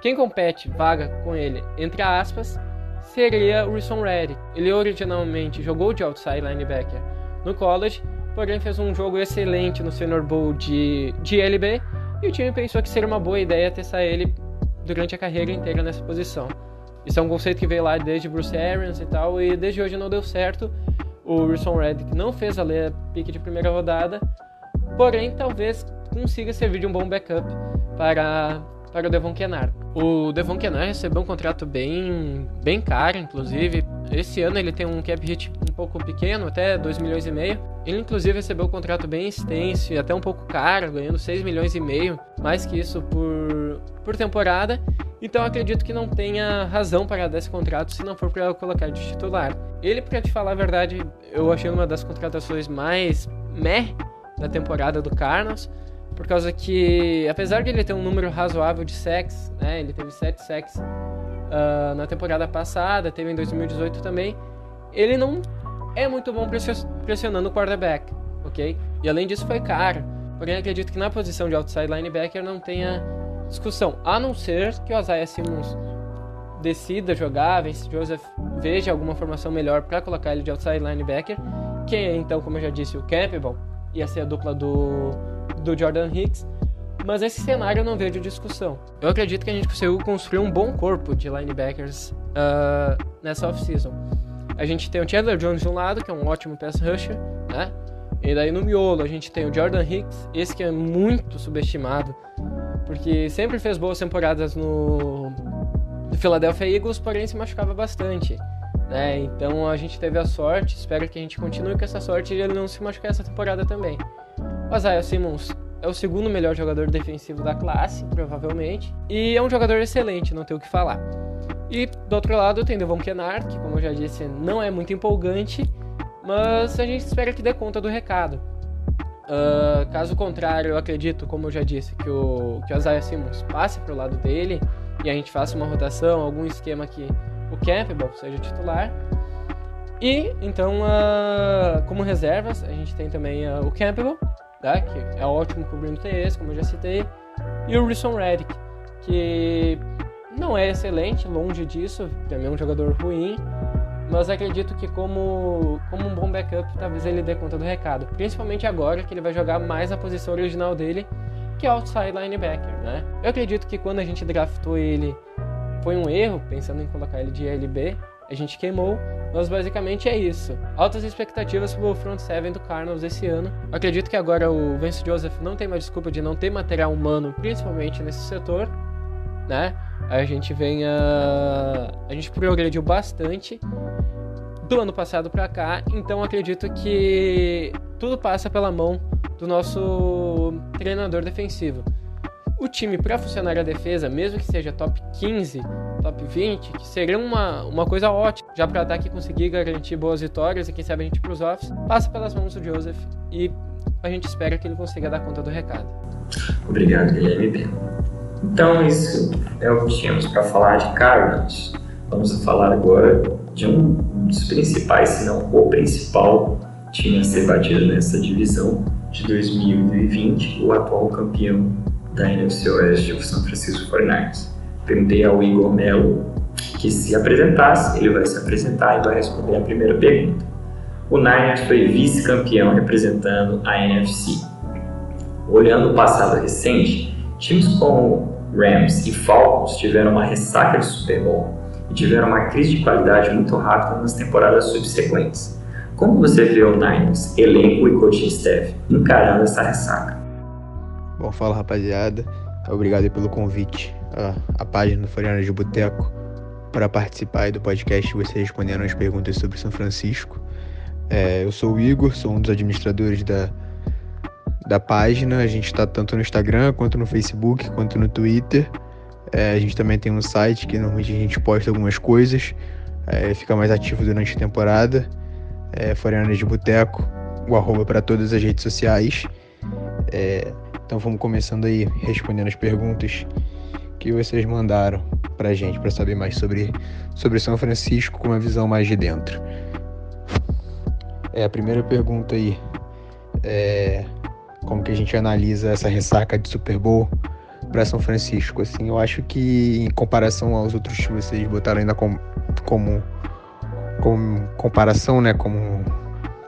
Quem compete vaga com ele, entre aspas, seria o Wilson Reddick. Ele originalmente jogou de outside linebacker no college, porém fez um jogo excelente no Senior Bowl de, de LB e o time pensou que seria uma boa ideia testar ele durante a carreira inteira nessa posição. Isso é um conceito que veio lá desde Bruce Arians e tal, e desde hoje não deu certo. O Wilson Reddick não fez a pique de primeira rodada, porém talvez consiga servir de um bom backup para, para o Devon Kennard. O Devon Kennard recebeu um contrato bem, bem caro, inclusive. Esse ano ele tem um cap hit um pouco pequeno, até 2 milhões e meio. Ele inclusive recebeu um contrato bem extenso e até um pouco caro, ganhando 6 milhões e meio, mais que isso por, por temporada. Então acredito que não tenha razão para dar esse contrato se não for para colocar de titular. Ele, para te falar a verdade, eu achei uma das contratações mais meh da temporada do Cardinals por causa que, apesar de ele ter um número razoável de sacks, né, ele teve 7 sacks uh, na temporada passada, teve em 2018 também, ele não é muito bom pressionando o quarterback, ok? E além disso foi caro, porém acredito que na posição de outside linebacker não tenha discussão, a não ser que o Isaiah Simmons decida jogar, Vince Joseph veja alguma formação melhor para colocar ele de outside linebacker, que é então, como eu já disse, o Campbell ia ser a dupla do, do Jordan Hicks, mas esse cenário eu não vejo discussão. Eu acredito que a gente conseguiu construir um bom corpo de linebackers uh, nessa off-season. A gente tem o Chandler Jones de um lado, que é um ótimo pass rusher, né? E daí no miolo a gente tem o Jordan Hicks, esse que é muito subestimado, porque sempre fez boas temporadas no, no Philadelphia Eagles, porém se machucava bastante. Né? Então a gente teve a sorte, espero que a gente continue com essa sorte e ele não se machucar essa temporada também. O Isaiah Simmons é o segundo melhor jogador defensivo da classe, provavelmente, e é um jogador excelente, não tem o que falar. E do outro lado tem Devon Kennard, que como eu já disse, não é muito empolgante, mas a gente espera que dê conta do recado. Uh, caso contrário, eu acredito, como eu já disse, que o, que o Isaiah Simmons passe para o lado dele e a gente faça uma rotação, algum esquema que o Campbell seja titular. E então, uh, como reservas, a gente tem também uh, o Campbell, né, que é ótimo cobrindo TS, como eu já citei, e o Risson Reddick, que não é excelente, longe disso, também é um jogador ruim, mas acredito que como, como um bom backup, talvez ele dê conta do recado. Principalmente agora que ele vai jogar mais a posição original dele, que é outside linebacker, né? Eu acredito que quando a gente draftou ele foi um erro, pensando em colocar ele de LB, a gente queimou, mas basicamente é isso. Altas expectativas para o front seven do Cardinals esse ano. acredito que agora o Vance Joseph não tem mais desculpa de não ter material humano, principalmente nesse setor, né? A gente vem a a gente progrediu bastante do ano passado para cá, então acredito que tudo passa pela mão do nosso treinador defensivo. O time para funcionar a defesa, mesmo que seja top 15, top 20, que seria uma, uma coisa ótima, já para ataque conseguir garantir boas vitórias e quem sabe a gente para os offs, passa pelas mãos do Joseph e a gente espera que ele consiga dar conta do recado. Obrigado, Guilherme. Então, isso é o que tínhamos para falar de Cardinals. Vamos falar agora de um dos principais, se não o principal time a ser batido nessa divisão de 2020, o atual campeão da NFC Oeste, o São Francisco 49ers. Perguntei ao Igor Melo que se apresentasse, ele vai se apresentar e vai responder a primeira pergunta. O Niners foi vice-campeão representando a NFC. Olhando o passado recente, times como Rams e Falcons tiveram uma ressaca de Super Bowl e tiveram uma crise de qualidade muito rápida nas temporadas subsequentes. Como você vê o Niners, elenco e coaching staff encarando essa ressaca? Bom, fala rapaziada, obrigado pelo convite à, página do Floriana de Boteco para participar do podcast e você respondendo as perguntas sobre São Francisco. É, eu sou o Igor, sou um dos administradores da, da página. A gente está tanto no Instagram, quanto no Facebook, quanto no Twitter. É, a gente também tem um site que normalmente a gente posta algumas coisas, é, fica mais ativo durante a temporada. É, Floriana de Boteco, o arroba para todas as redes sociais. É, então vamos começando aí respondendo as perguntas que vocês mandaram pra gente para saber mais sobre, sobre São Francisco com uma visão mais de dentro. É, a primeira pergunta aí é como que a gente analisa essa ressaca de Super Bowl para São Francisco. Assim, eu acho que em comparação aos outros que vocês botaram ainda como, como, como comparação, né, como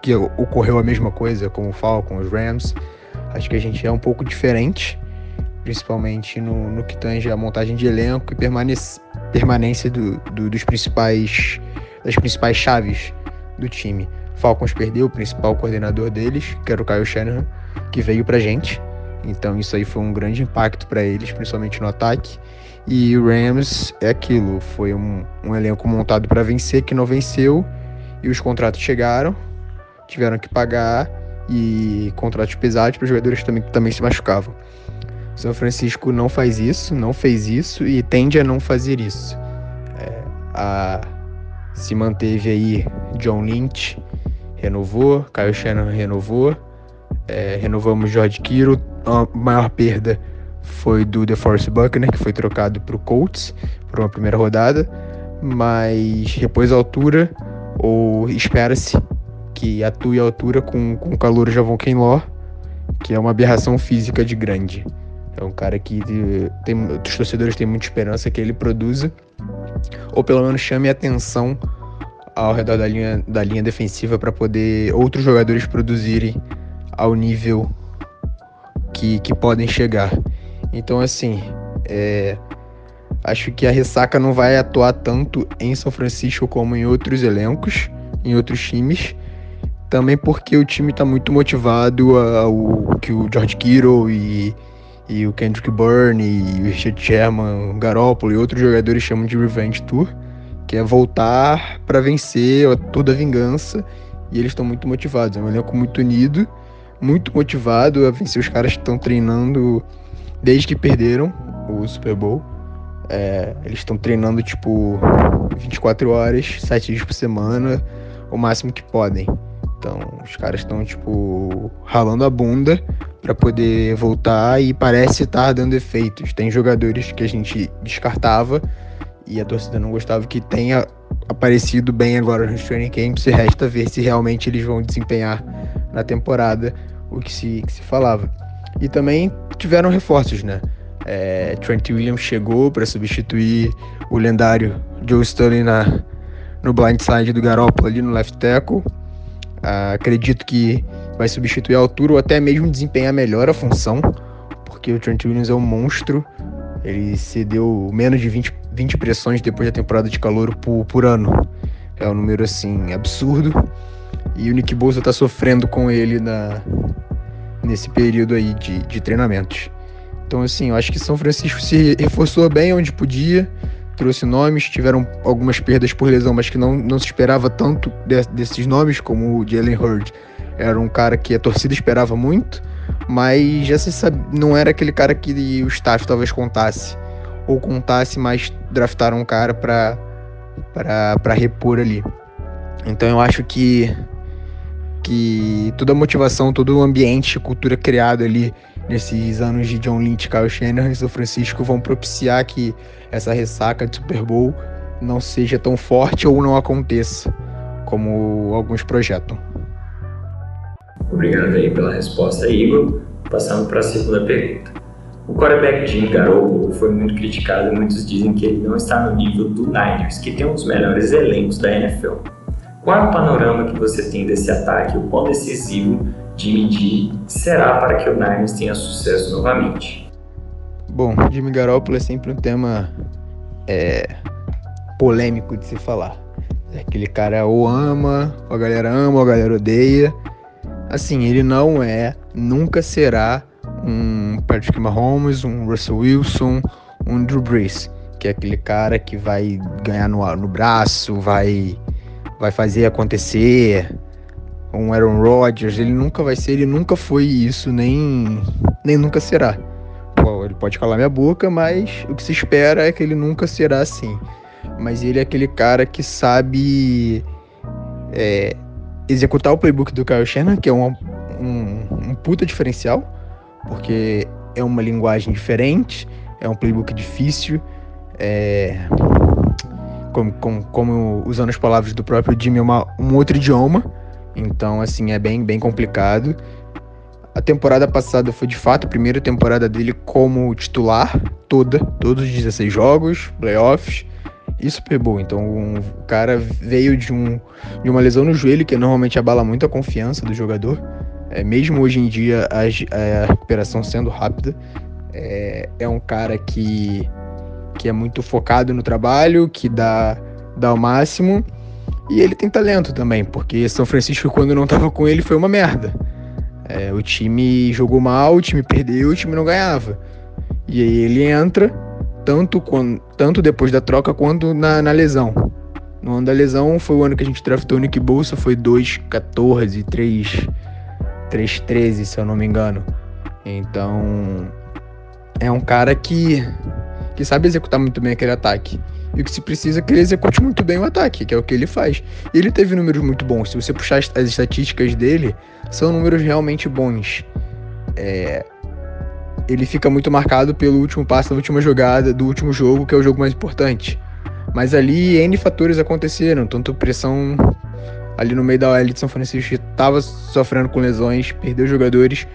que ocorreu a mesma coisa com o Falcons, os Rams, acho que a gente é um pouco diferente, principalmente no, no que tange a montagem de elenco e permanência do, do, dos principais das principais chaves do time. Falcons perdeu o principal coordenador deles, que era o Kyle Shanahan, que veio pra gente. Então isso aí foi um grande impacto para eles, principalmente no ataque. E o Rams é aquilo, foi um, um elenco montado para vencer que não venceu e os contratos chegaram, tiveram que pagar e contratos pesados para jogadores também, que também se machucavam. São Francisco não faz isso, não fez isso e tende a não fazer isso. É, a, se manteve aí John Lynch, renovou, Kyle Shannon renovou, é, renovamos George Kiro, a maior perda foi do DeForest Buckner, que foi trocado para o Colts por uma primeira rodada, mas repôs a altura ou espera-se que atue a altura com, com o calor Javon Law, que é uma aberração física de grande. É um cara que tem, os torcedores têm muita esperança que ele produza, ou pelo menos chame atenção ao redor da linha, da linha defensiva para poder outros jogadores produzirem ao nível que, que podem chegar. Então, assim, é, acho que a ressaca não vai atuar tanto em São Francisco como em outros elencos, em outros times. Também porque o time está muito motivado ao que o George Kittle e e o Kendrick Byrne e o Richard Sherman, o Garoppolo e outros jogadores chamam de Revenge Tour, que é voltar para vencer toda a vingança e eles estão muito motivados. É um elenco muito unido, muito motivado a vencer os caras estão treinando desde que perderam o Super Bowl. É, eles estão treinando tipo 24 horas, 7 dias por semana, o máximo que podem. Então, os caras estão tipo ralando a bunda para poder voltar e parece estar dando efeitos. Tem jogadores que a gente descartava e a torcida não gostava que tenha aparecido bem agora nos training camps. Se resta ver se realmente eles vão desempenhar na temporada o que se, que se falava. E também tiveram reforços, né? É, Trent Williams chegou para substituir o lendário Joe Sterling na, no blindside do Garoppolo ali no left tackle. Ah, acredito que vai substituir a altura ou até mesmo desempenhar melhor a função, porque o Trent Williams é um monstro. Ele cedeu menos de 20, 20 pressões depois da temporada de calor por, por ano. É um número assim absurdo. E o Nick Bosa está sofrendo com ele na, nesse período aí de, de treinamentos. Então, assim, eu acho que São Francisco se reforçou bem onde podia, trouxe nomes, tiveram algumas perdas por lesão, mas que não, não se esperava tanto de, desses nomes, como o Jalen Hurd era um cara que a torcida esperava muito, mas já se sabe, não era aquele cara que o staff talvez contasse. Ou contasse, mas draftaram um cara para para repor ali. Então eu acho que que toda a motivação, todo o ambiente, cultura criada ali nesses anos de John Lynch, Kyle Shanahan e São Francisco vão propiciar que essa ressaca de Super Bowl não seja tão forte ou não aconteça como alguns projetam. Obrigado aí pela resposta, Igor. Passando para a segunda pergunta. O quarterback Jimmy Garoppolo foi muito criticado e muitos dizem que ele não está no nível do Niners, que tem um dos melhores elencos da NFL. Qual é o panorama que você tem desse ataque o quão decisivo Jimmy G será para que o Niners tenha sucesso novamente? Bom, Jimmy Garoppolo é sempre um tema é, polêmico de se falar. Aquele cara ou ama, ou a galera ama, ou a galera odeia. Assim, ele não é, nunca será um Patrick Mahomes, um Russell Wilson, um Drew Brees, que é aquele cara que vai ganhar no, no braço, vai, vai fazer acontecer, um Aaron Rodgers, ele nunca vai ser, ele nunca foi isso, nem, nem nunca será. Ele pode calar minha boca, mas o que se espera é que ele nunca será assim. Mas ele é aquele cara que sabe é, executar o playbook do Kyle Shannon, que é um, um, um puta diferencial, porque é uma linguagem diferente, é um playbook difícil, é, como, como, como, usando as palavras do próprio Jimmy, é uma, um outro idioma, então assim é bem, bem complicado. A temporada passada foi de fato a primeira temporada dele como titular, toda, todos os 16 jogos, playoffs e Super Bowl. Então um, o cara veio de, um, de uma lesão no joelho que normalmente abala muito a confiança do jogador. É, mesmo hoje em dia a, a recuperação sendo rápida, é, é, um cara que, que é muito focado no trabalho, que dá, dá o máximo. E ele tem talento também, porque São Francisco, quando não estava com ele, foi uma merda. É, o time jogou mal, o time perdeu, o time não ganhava. E aí ele entra tanto, quando, tanto depois da troca quanto na, na lesão. No ano da lesão foi o ano que a gente draftou o Nick Bolsa, foi 2-14, 3-13, se eu não me engano. Então, é um cara que, que sabe executar muito bem aquele ataque. E o que se precisa é que ele execute muito bem o ataque, que é o que ele faz. E ele teve números muito bons. Se você puxar as estatísticas dele, são números realmente bons. É, ele fica muito marcado pelo último passo da última jogada do último jogo, que é o jogo mais importante. Mas ali N fatores aconteceram, tanto pressão ali no meio da OL de São Francisco estava sofrendo com lesões, perdeu jogadores,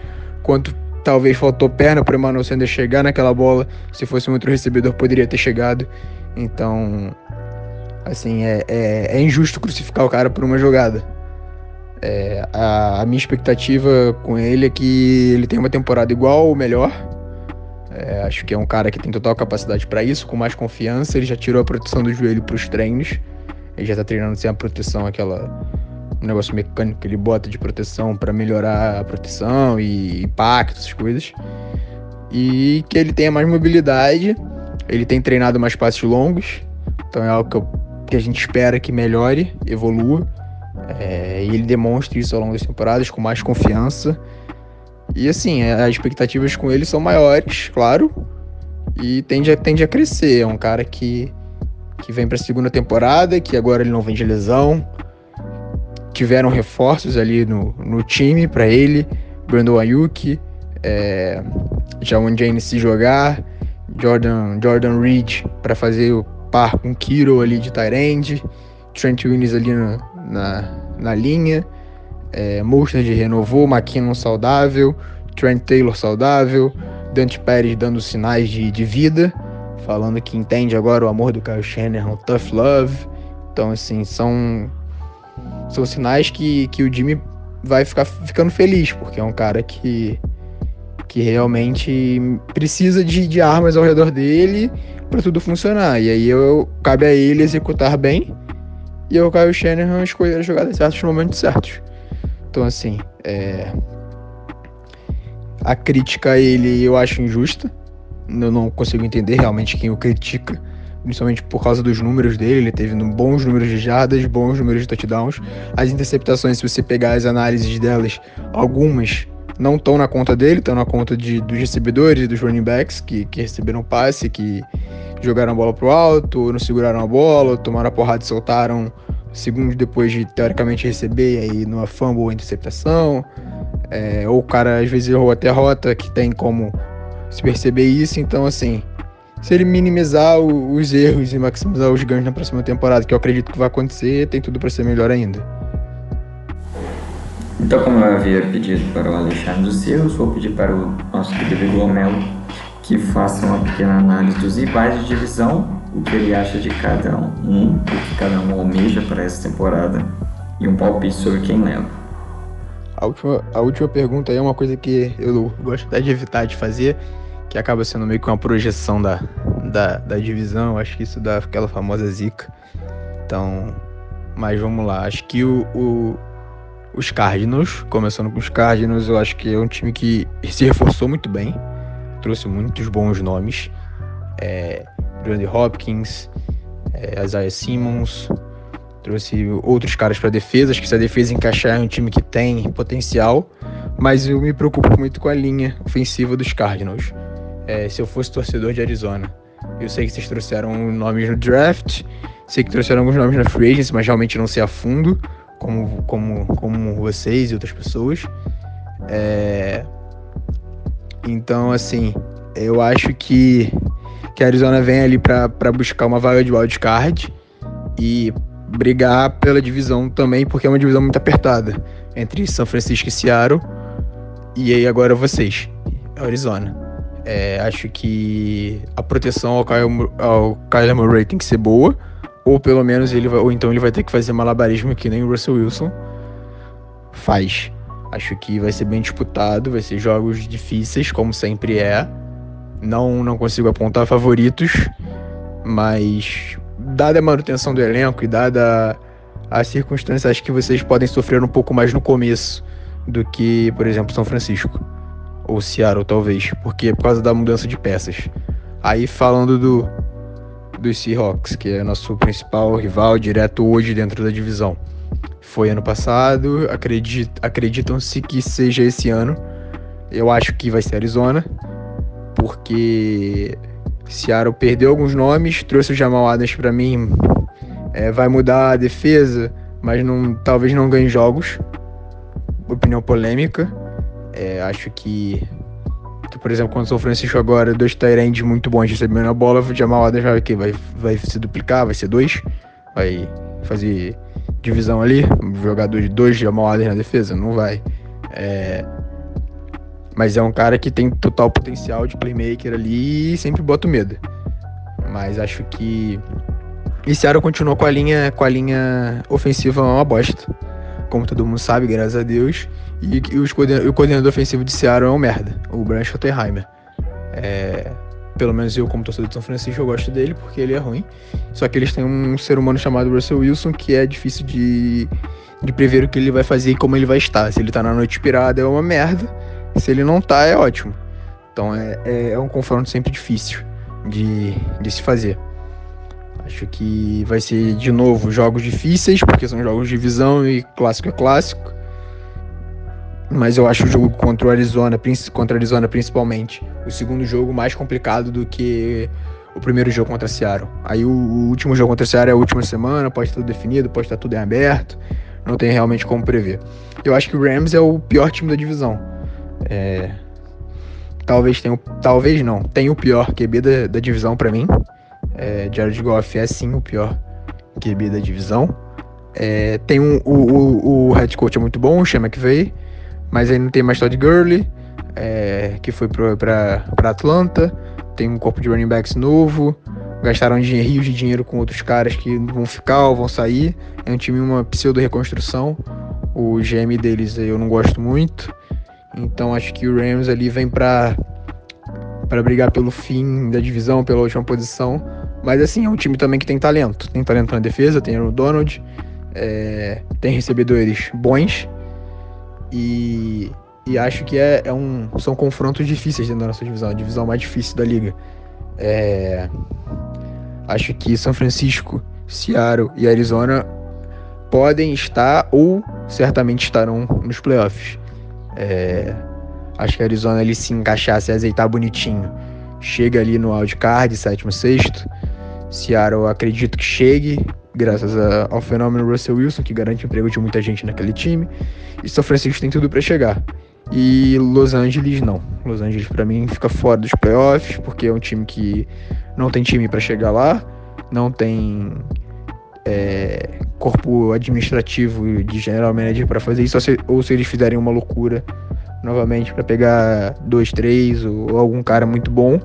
quanto talvez faltou perna para o Emmanuel Sanders chegar naquela bola. Se fosse um outro recebedor, poderia ter chegado. Então, assim, é, é, é injusto crucificar o cara por uma jogada. É, a, a, minha expectativa com ele é que ele tenha uma temporada igual ou melhor. É, acho que é um cara que tem total capacidade para isso, com mais confiança. Ele já tirou a proteção do joelho para os treinos. Ele já tá treinando sem a proteção, aquela um negócio mecânico que ele bota de proteção para melhorar a proteção e impacto, essas coisas. E que ele tenha mais mobilidade. Ele tem treinado mais passos longos. Então é algo que, eu, que a gente espera que melhore, evolua. É, e ele demonstre isso ao longo das temporadas com mais confiança. E assim, as expectativas com ele são maiores, claro. E tende a, tende a crescer. É um cara que, que vem para a segunda temporada, que agora ele não vem de lesão. Tiveram reforços ali no, no time para ele. Brandon Ayuk, é, Jawan James se jogar, Jordan, Jordan Reed para fazer o par com Kiro ali de Tyrande, Trent Williams ali na, na, na linha, é, Mustard renovou, McKinnon saudável, Trent Taylor saudável, Dante Pérez dando sinais de, de vida, falando que entende agora o amor do Kyle Shanahan, tough love. Então, assim, são, são sinais que, que o Jimmy vai ficar ficando feliz, porque é um cara que, que realmente precisa de, de armas ao redor dele para tudo funcionar. E aí eu, cabe a ele executar bem e o Kyle Shanahan escolher as jogadas certas no momentos certos. Então, assim, é... a crítica a ele eu acho injusta. Eu não consigo entender realmente quem o critica, principalmente por causa dos números dele. Ele teve bons números de jardas, bons números de touchdowns. As interceptações, se você pegar as análises delas, algumas não estão na conta dele, estão na conta de, dos recebedores dos running backs que, que receberam passe, que jogaram a bola pro alto, não seguraram a bola, tomaram a porrada e soltaram segundos depois de teoricamente receber aí numa fumble ou interceptação. É, ou o cara às vezes errou até rota, que tem como se perceber isso. Então, assim, se ele minimizar o, os erros e maximizar os ganhos na próxima temporada, que eu acredito que vai acontecer, tem tudo para ser melhor ainda. Então, como eu havia pedido para o Alexandre dos erros, vou pedir para o nosso querido Glomelo que faça uma pequena análise dos rivais de divisão o que ele acha de cada um, o que cada um almeja para essa temporada e um palpite sobre quem leva. A última, a última pergunta é uma coisa que eu gosto até de evitar de fazer, que acaba sendo meio que uma projeção da, da, da divisão, acho que isso dá aquela famosa zica. Então, mas vamos lá, acho que o, o os Cardinals, começando com os Cardinals, eu acho que é um time que se reforçou muito bem, trouxe muitos bons nomes. É, Hopkins, é, Isaiah Simmons, trouxe outros caras para defesa. Acho que se a defesa encaixar é um time que tem potencial, mas eu me preocupo muito com a linha ofensiva dos Cardinals. É, se eu fosse torcedor de Arizona, eu sei que vocês trouxeram nomes no draft, sei que trouxeram alguns nomes na free agency, mas realmente não sei a fundo, como, como, como vocês e outras pessoas. É... Então, assim, eu acho que que a Arizona vem ali para buscar uma vaga de wildcard e brigar pela divisão também, porque é uma divisão muito apertada entre São Francisco e Seattle. E aí agora vocês, Arizona. É, acho que a proteção ao Kyle, ao Kyler Murray tem que ser boa, ou pelo menos ele vai, ou então ele vai ter que fazer malabarismo que nem o Russell Wilson faz. Acho que vai ser bem disputado, vai ser jogos difíceis, como sempre é. Não, não consigo apontar favoritos, mas dada a manutenção do elenco e dada as circunstâncias, acho que vocês podem sofrer um pouco mais no começo do que, por exemplo, São Francisco ou Seattle, talvez, porque é por causa da mudança de peças. Aí falando do dos Seahawks, que é nosso principal rival direto hoje dentro da divisão. Foi ano passado, acredit, acreditam-se que seja esse ano. Eu acho que vai ser Arizona porque Seattle perdeu alguns nomes, trouxe o Jamal Adams para mim, é, vai mudar a defesa, mas não, talvez não ganhe jogos. Opinião polêmica. É, acho que por exemplo, quando o São Francisco agora, dois Tyrands muito bons recebendo a bola, o Jamal Adams vai? Vai, vai se duplicar, vai ser dois? Vai fazer divisão ali? Jogador de dois Jamal Adams na defesa? Não vai. É... Mas é um cara que tem total potencial de playmaker ali e sempre bota medo. Mas acho que esse Aro continuou com a linha com a linha ofensiva uma bosta. Como todo mundo sabe, graças a Deus. E, e os, o coordenador ofensivo de Seattle é um merda, o Brian Schottenheimer. É, pelo menos eu, como torcedor de São Francisco, eu gosto dele porque ele é ruim. Só que eles têm um ser humano chamado Russell Wilson que é difícil de, de prever o que ele vai fazer e como ele vai estar. Se ele tá na noite inspirada é uma merda. Se ele não tá, é ótimo. Então é, é, é um confronto sempre difícil de, de se fazer. Acho que vai ser de novo jogos difíceis, porque são jogos de visão e clássico é clássico. Mas eu acho o jogo contra o Arizona, contra Arizona principalmente, o segundo jogo mais complicado do que o primeiro jogo contra Seattle. Aí o, o último jogo contra Seattle é a última semana, pode estar tudo definido, pode estar tudo em aberto, não tem realmente como prever. Eu acho que o Rams é o pior time da divisão. É, talvez tenha, talvez não, tem o pior QB da, da divisão para mim. É, Jared Goff é sim o pior QB da divisão. É, tem um, o, o, o head coach é muito bom, o Sean McVay, mas aí não tem mais Todd Gurley, é, que foi para Atlanta. Tem um corpo de running backs novo. Gastaram rios de dinheiro com outros caras que vão ficar ou vão sair. É um time uma pseudo reconstrução. O GM deles eu não gosto muito. Então acho que o Rams ali vem para para brigar pelo fim da divisão, pela última posição. Mas assim, é um time também que tem talento. Tem talento na defesa, tem o Donald, é, tem recebedores bons. E, e acho que é, é, um, são confrontos difíceis dentro da nossa divisão, a divisão mais difícil da liga. É, acho que São Francisco, Seattle e Arizona podem estar ou certamente estarão nos playoffs. É, acho que a Arizona ele se encaixar, se azeitar bonitinho, chega ali no wildcard, sétimo, sexto. Seattle acredito que chegue, graças a, ao fenômeno Russell Wilson, que garante emprego de muita gente naquele time. E São Francisco tem tudo para chegar. E Los Angeles não. Los Angeles para mim fica fora dos playoffs, porque é um time que não tem time para chegar lá, não tem é, corpo administrativo de general manager para fazer isso, ou se, ou se, eles fizerem uma loucura novamente para pegar dois, três ou, ou, algum cara muito bom,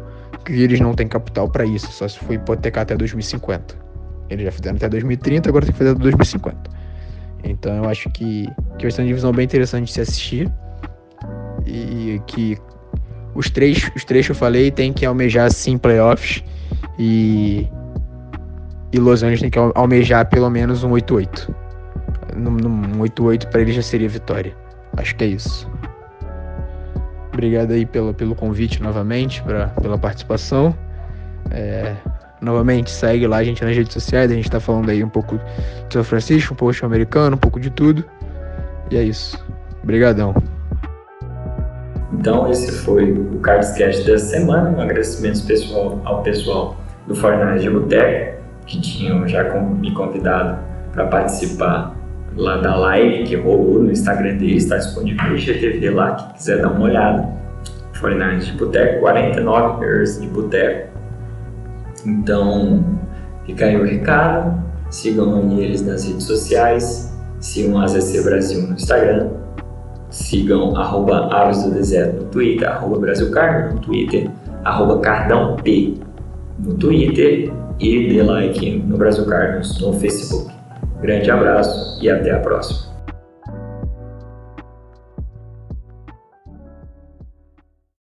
que eles não têm capital para isso, só se for hipotecar até 2050. Eles já fizeram até 2030, agora tem que fazer até 2050. Então eu acho que, que vai ser uma divisão bem interessante de se assistir. E que os três, os três que eu falei tem que almejar sim playoffs. E e Los Angeles tem que almejar pelo menos um 8-8. Um 8-8 para ele já seria vitória. Acho que é isso. Obrigado aí pelo, pelo convite novamente, pra, pela participação. É, novamente, segue lá a gente nas redes sociais. A gente tá falando aí um pouco de São Francisco, um pouco de americano, um pouco de tudo. E é isso. Obrigadão. Então, esse foi o Cardscast da semana. Um agradecimento especial ao pessoal do Fortnite de Boteco que tinham já me convidado para participar lá da live que rolou no Instagram deles, está disponível no IGTV lá, quem quiser dar uma olhada. 49 de Boteco, 49 Years de Boteco. Então, fica aí o recado, sigam eles nas redes sociais, sigam a AZC Brasil no Instagram, sigam arroba Aves do Deserto no Twitter, arroba Brasil Cardo no Twitter, arroba Cardão P no Twitter e dê like no Brasil Cardinals no Facebook. Grande abraço e até a próxima.